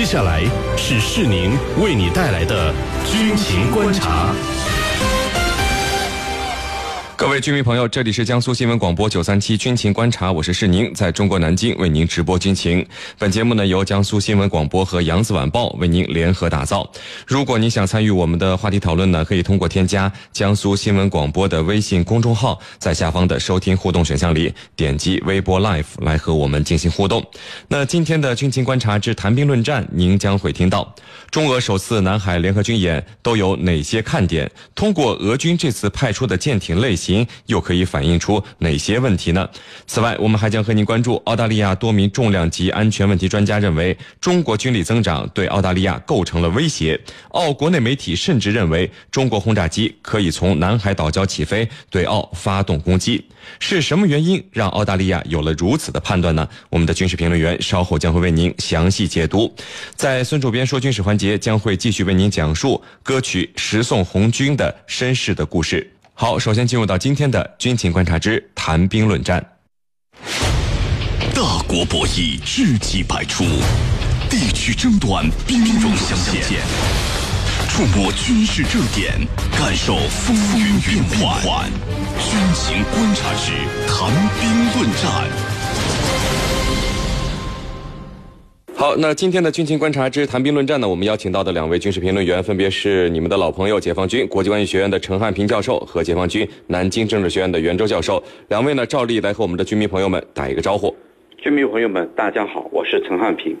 接下来是世宁为你带来的军情观察。各位军民朋友，这里是江苏新闻广播九三七军情观察，我是世宁，在中国南京为您直播军情。本节目呢由江苏新闻广播和扬子晚报为您联合打造。如果您想参与我们的话题讨论呢，可以通过添加江苏新闻广播的微信公众号，在下方的收听互动选项里点击微博 Live 来和我们进行互动。那今天的军情观察之谈兵论战，您将会听到中俄首次南海联合军演都有哪些看点？通过俄军这次派出的舰艇类型。又可以反映出哪些问题呢？此外，我们还将和您关注澳大利亚多名重量级安全问题专家认为，中国军力增长对澳大利亚构成了威胁。澳国内媒体甚至认为，中国轰炸机可以从南海岛礁起飞，对澳发动攻击。是什么原因让澳大利亚有了如此的判断呢？我们的军事评论员稍后将会为您详细解读。在孙主编说军事环节，将会继续为您讲述歌曲《十送红军》的身世的故事。好，首先进入到今天的军情观察之谈兵论战。大国博弈，知己百出；地区争端，兵戎相见。触摸军事热点，感受风云变幻。军情观察之谈兵论战。好，那今天的军情观察之谈兵论战呢？我们邀请到的两位军事评论员分别是你们的老朋友，解放军国际关系学院的陈汉平教授和解放军南京政治学院的袁周教授。两位呢，照例来和我们的军迷朋友们打一个招呼。军迷朋友们，大家好，我是陈汉平。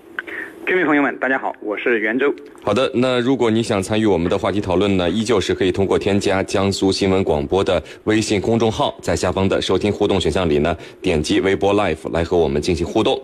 军迷朋友们，大家好，我是袁周。好的，那如果你想参与我们的话题讨论呢，依旧是可以通过添加江苏新闻广播的微信公众号，在下方的收听互动选项里呢，点击微博 Live 来和我们进行互动。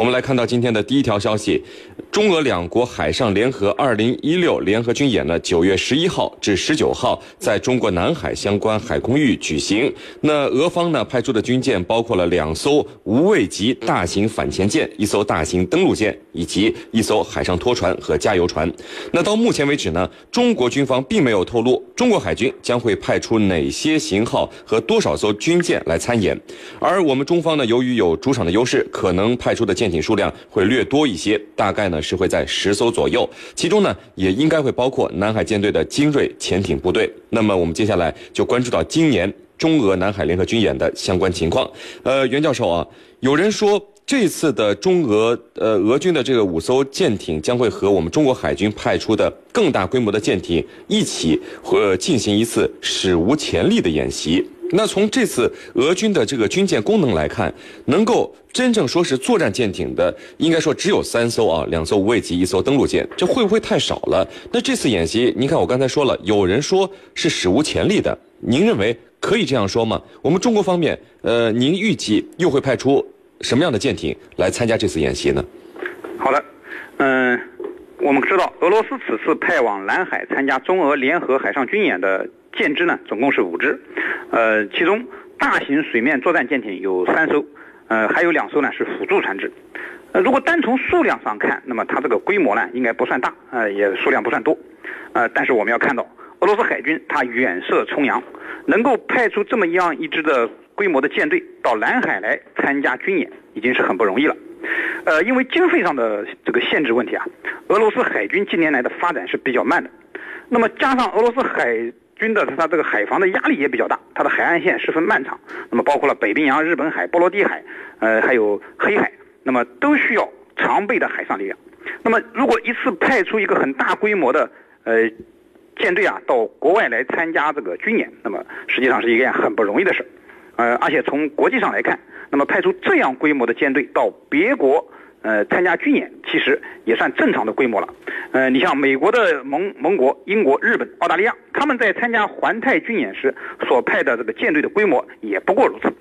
我们来看到今天的第一条消息，中俄两国海上联合二零一六联合军演呢，九月十一号至十九号在中国南海相关海空域举行。那俄方呢派出的军舰包括了两艘无畏级大型反潜舰、一艘大型登陆舰以及一艘海上拖船和加油船。那到目前为止呢，中国军方并没有透露中国海军将会派出哪些型号和多少艘军舰来参演。而我们中方呢，由于有主场的优势，可能派出的舰艇数量会略多一些，大概呢是会在十艘左右。其中呢，也应该会包括南海舰队的精锐潜艇部队。那么我们接下来就关注到今年中俄南海联合军演的相关情况。呃，袁教授啊，有人说。这次的中俄呃俄军的这个五艘舰艇将会和我们中国海军派出的更大规模的舰艇一起会进行一次史无前例的演习。那从这次俄军的这个军舰功能来看，能够真正说是作战舰艇的，应该说只有三艘啊，两艘无畏级，一艘登陆舰，这会不会太少了？那这次演习，您看我刚才说了，有人说是史无前例的，您认为可以这样说吗？我们中国方面，呃，您预计又会派出？什么样的舰艇来参加这次演习呢？好的，嗯，我们知道俄罗斯此次派往南海参加中俄联合海上军演的舰只呢，总共是五只，呃，其中大型水面作战舰艇有三艘，呃，还有两艘呢是辅助船只。呃，如果单从数量上看，那么它这个规模呢应该不算大，呃，也数量不算多，呃，但是我们要看到俄罗斯海军它远涉重洋，能够派出这么样一支的。规模的舰队到南海来参加军演已经是很不容易了，呃，因为经费上的这个限制问题啊，俄罗斯海军近年来的发展是比较慢的。那么加上俄罗斯海军的它这个海防的压力也比较大，它的海岸线十分漫长，那么包括了北冰洋、日本海、波罗的海，呃，还有黑海，那么都需要常备的海上力量。那么如果一次派出一个很大规模的呃舰队啊到国外来参加这个军演，那么实际上是一件很不容易的事。呃，而且从国际上来看，那么派出这样规模的舰队到别国，呃，参加军演，其实也算正常的规模了。呃，你像美国的盟盟国、英国、日本、澳大利亚，他们在参加环太军演时所派的这个舰队的规模也不过如此。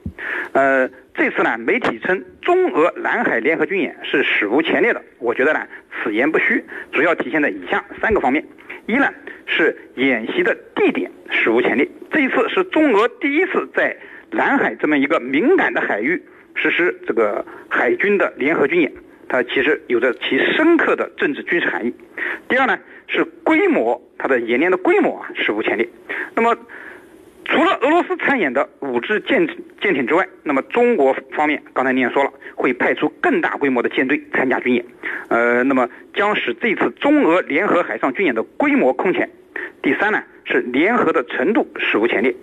呃，这次呢，媒体称中俄南海联合军演是史无前例的，我觉得呢，此言不虚，主要体现在以下三个方面：一呢是演习的地点史无前例，这一次是中俄第一次在南海这么一个敏感的海域实施这个海军的联合军演，它其实有着其深刻的政治军事含义。第二呢，是规模，它的演练的规模啊史无前例。那么，除了俄罗斯参演的五支舰舰艇之外，那么中国方面刚才您也说了，会派出更大规模的舰队参加军演，呃，那么将使这次中俄联合海上军演的规模空前。第三呢，是联合的程度史无前例。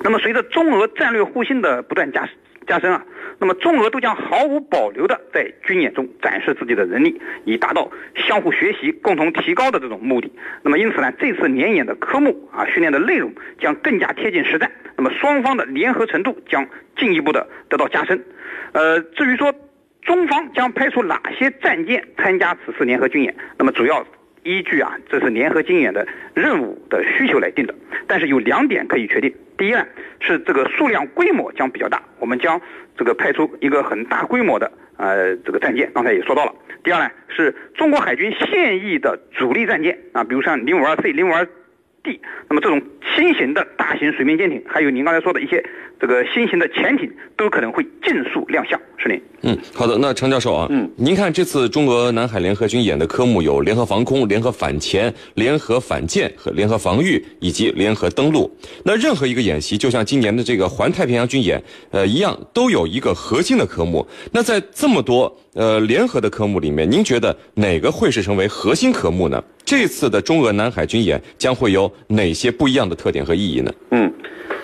那么随着中俄战略互信的不断加加深啊。那么中俄都将毫无保留地在军演中展示自己的能力，以达到相互学习、共同提高的这种目的。那么因此呢，这次联演的科目啊，训练的内容将更加贴近实战。那么双方的联合程度将进一步的得到加深。呃，至于说中方将派出哪些战舰参加此次联合军演，那么主要。依据啊，这是联合军演的任务的需求来定的。但是有两点可以确定：第一呢，是这个数量规模将比较大，我们将这个派出一个很大规模的呃这个战舰，刚才也说到了。第二呢，是中国海军现役的主力战舰啊，比如像零五二 C、零五二 D，那么这种新型的大型水面舰艇，还有您刚才说的一些。这个新型的潜艇都可能会尽速亮相，是您。嗯，好的。那程教授啊，嗯，您看这次中俄南海联合军演的科目有联合防空、联合反潜、联合反舰和联合防御以及联合登陆。那任何一个演习，就像今年的这个环太平洋军演，呃一样，都有一个核心的科目。那在这么多呃联合的科目里面，您觉得哪个会是成为核心科目呢？这次的中俄南海军演将会有哪些不一样的特点和意义呢？嗯。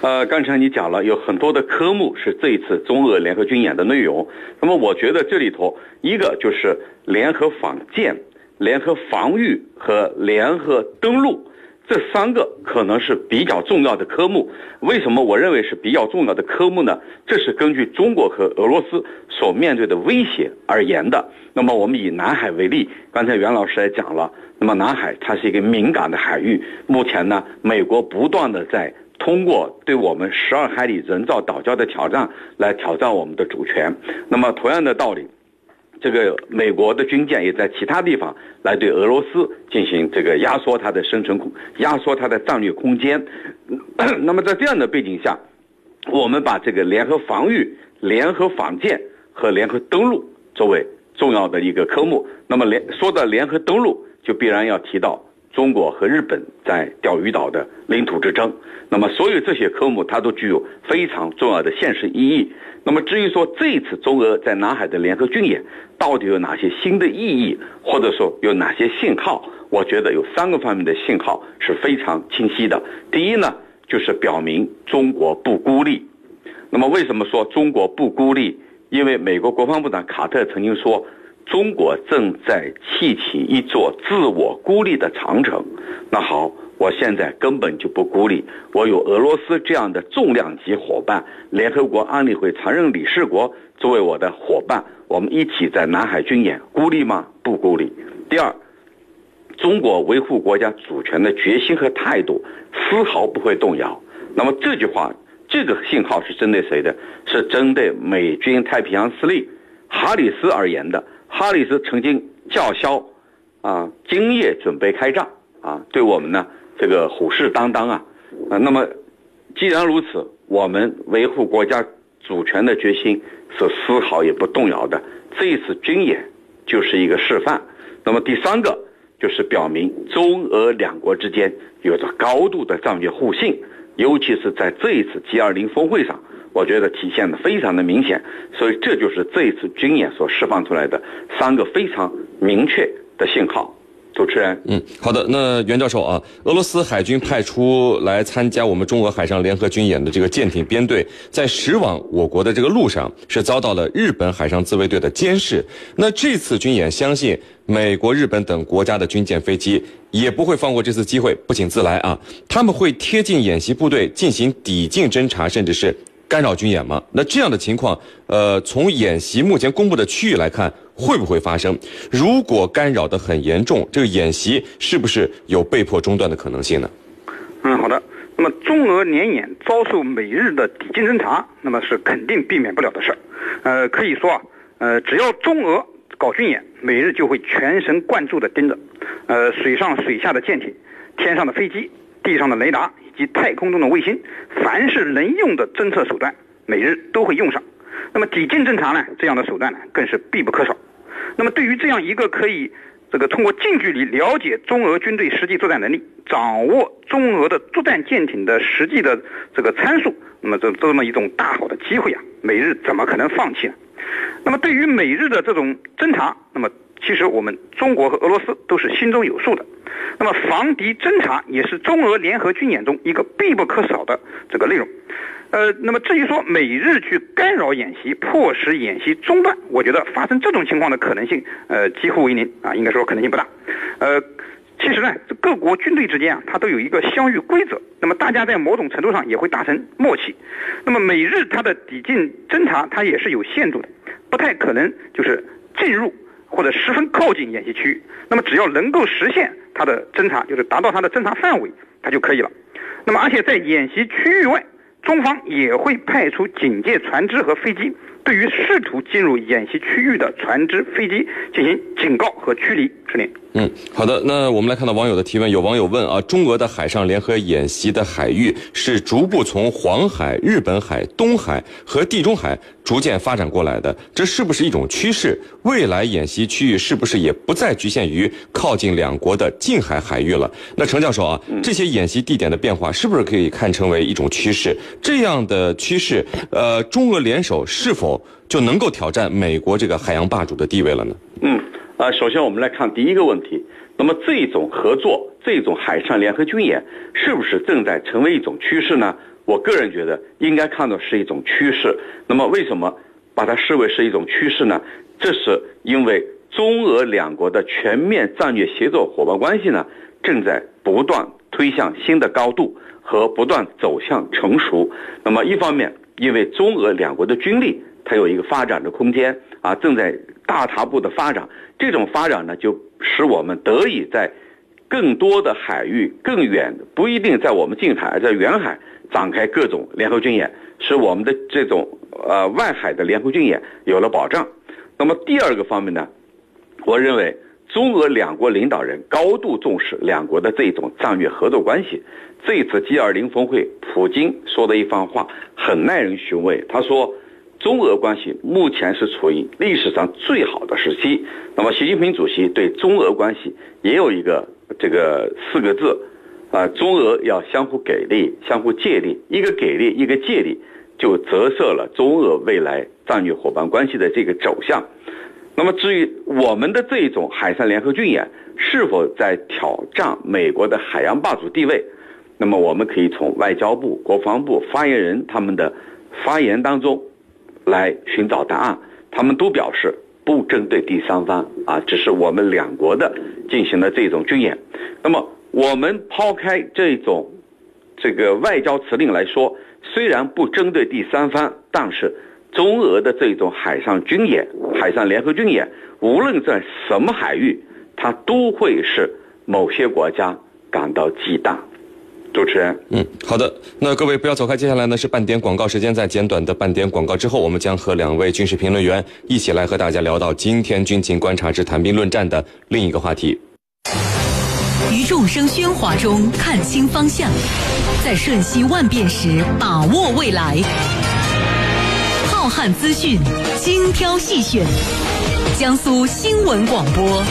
呃，刚才你讲了有很多的科目是这一次中俄联合军演的内容。那么那么我觉得这里头一个就是联合反舰、联合防御和联合登陆这三个可能是比较重要的科目。为什么我认为是比较重要的科目呢？这是根据中国和俄罗斯所面对的威胁而言的。那么我们以南海为例，刚才袁老师也讲了，那么南海它是一个敏感的海域，目前呢，美国不断的在。通过对我们十二海里人造岛礁的挑战来挑战我们的主权。那么同样的道理，这个美国的军舰也在其他地方来对俄罗斯进行这个压缩它的生存空，压缩它的战略空间。那么在这样的背景下，我们把这个联合防御、联合反舰和联合登陆作为重要的一个科目。那么联说到联合登陆，就必然要提到。中国和日本在钓鱼岛的领土之争，那么所有这些科目它都具有非常重要的现实意义。那么至于说这一次中俄在南海的联合军演到底有哪些新的意义，或者说有哪些信号，我觉得有三个方面的信号是非常清晰的。第一呢，就是表明中国不孤立。那么为什么说中国不孤立？因为美国国防部长卡特曾经说。中国正在砌起一座自我孤立的长城。那好，我现在根本就不孤立，我有俄罗斯这样的重量级伙伴，联合国安理会常任理事国作为我的伙伴，我们一起在南海军演，孤立吗？不孤立。第二，中国维护国家主权的决心和态度丝毫不会动摇。那么这句话，这个信号是针对谁的？是针对美军太平洋司令哈里斯而言的。哈里斯曾经叫嚣，啊，今夜准备开战，啊，对我们呢，这个虎视眈眈啊，啊，那么，既然如此，我们维护国家主权的决心是丝毫也不动摇的。这一次军演就是一个示范。那么第三个就是表明中俄两国之间有着高度的战略互信，尤其是在这一次 G20 峰会上。我觉得体现的非常的明显，所以这就是这一次军演所释放出来的三个非常明确的信号。主持人，嗯，好的，那袁教授啊，俄罗斯海军派出来参加我们中俄海上联合军演的这个舰艇编队，在驶往我国的这个路上是遭到了日本海上自卫队的监视。那这次军演，相信美国、日本等国家的军舰、飞机也不会放过这次机会，不请自来啊！他们会贴近演习部队进行抵近侦察，甚至是。干扰军演吗？那这样的情况，呃，从演习目前公布的区域来看，会不会发生？如果干扰的很严重，这个演习是不是有被迫中断的可能性呢？嗯，好的。那么中俄联演遭受美日的抵近侦察，那么是肯定避免不了的事儿。呃，可以说啊，呃，只要中俄搞军演，美日就会全神贯注地盯着。呃，水上水下的舰艇，天上的飞机，地上的雷达。及太空中的卫星，凡是能用的侦测手段，美日都会用上。那么抵近侦察呢？这样的手段呢，更是必不可少。那么对于这样一个可以这个通过近距离了解中俄军队实际作战能力，掌握中俄的作战舰艇的实际的这个参数，那么这这么一种大好的机会啊，美日怎么可能放弃呢？那么对于美日的这种侦察，那么其实我们中国和俄罗斯都是心中有数的。那么防敌侦察也是中俄联合军演中一个必不可少的这个内容。呃，那么至于说美日去干扰演习，迫使演习中断，我觉得发生这种情况的可能性，呃，几乎为零啊，应该说可能性不大。呃，其实呢，各国军队之间啊，它都有一个相遇规则，那么大家在某种程度上也会达成默契。那么美日它的抵近侦察，它也是有限度的，不太可能就是进入或者十分靠近演习区域。那么只要能够实现它的侦察，就是达到它的侦察范围，它就可以了。那么而且在演习区域外。中方也会派出警戒船只和飞机，对于试图进入演习区域的船只、飞机进行警告和驱离。是令。嗯，好的。那我们来看到网友的提问，有网友问啊，中俄的海上联合演习的海域是逐步从黄海、日本海、东海和地中海逐渐发展过来的，这是不是一种趋势？未来演习区域是不是也不再局限于靠近两国的近海海域了？那程教授啊，这些演习地点的变化是不是可以看成为一种趋势？这样的趋势，呃，中俄联手是否就能够挑战美国这个海洋霸主的地位了呢？嗯。啊，首先我们来看第一个问题，那么这种合作，这种海上联合军演，是不是正在成为一种趋势呢？我个人觉得应该看作是一种趋势。那么为什么把它视为是一种趋势呢？这是因为中俄两国的全面战略协作伙伴关系呢，正在不断推向新的高度和不断走向成熟。那么一方面，因为中俄两国的军力它有一个发展的空间啊，正在大踏步的发展。这种发展呢，就使我们得以在更多的海域、更远不一定在我们近海，在远海展开各种联合军演，使我们的这种呃外海的联合军演有了保障。那么第二个方面呢，我认为中俄两国领导人高度重视两国的这种战略合作关系。这次 G20 峰会，普京说的一番话很耐人寻味。他说。中俄关系目前是处于历史上最好的时期。那么，习近平主席对中俄关系也有一个这个四个字，啊，中俄要相互给力、相互借力，一个给力，一个借力，就折射了中俄未来战略伙伴关系的这个走向。那么，至于我们的这种海上联合军演是否在挑战美国的海洋霸主地位，那么我们可以从外交部、国防部发言人他们的发言当中。来寻找答案，他们都表示不针对第三方啊，只是我们两国的进行了这种军演。那么我们抛开这种这个外交辞令来说，虽然不针对第三方，但是中俄的这种海上军演、海上联合军演，无论在什么海域，它都会使某些国家感到忌惮。主持人，嗯，好的，那各位不要走开，接下来呢是半点广告时间，在简短的半点广告之后，我们将和两位军事评论员一起来和大家聊到今天军情观察之谈兵论战的另一个话题。于众生喧哗中看清方向，在瞬息万变时把握未来。浩瀚资讯，精挑细选，江苏新闻广播。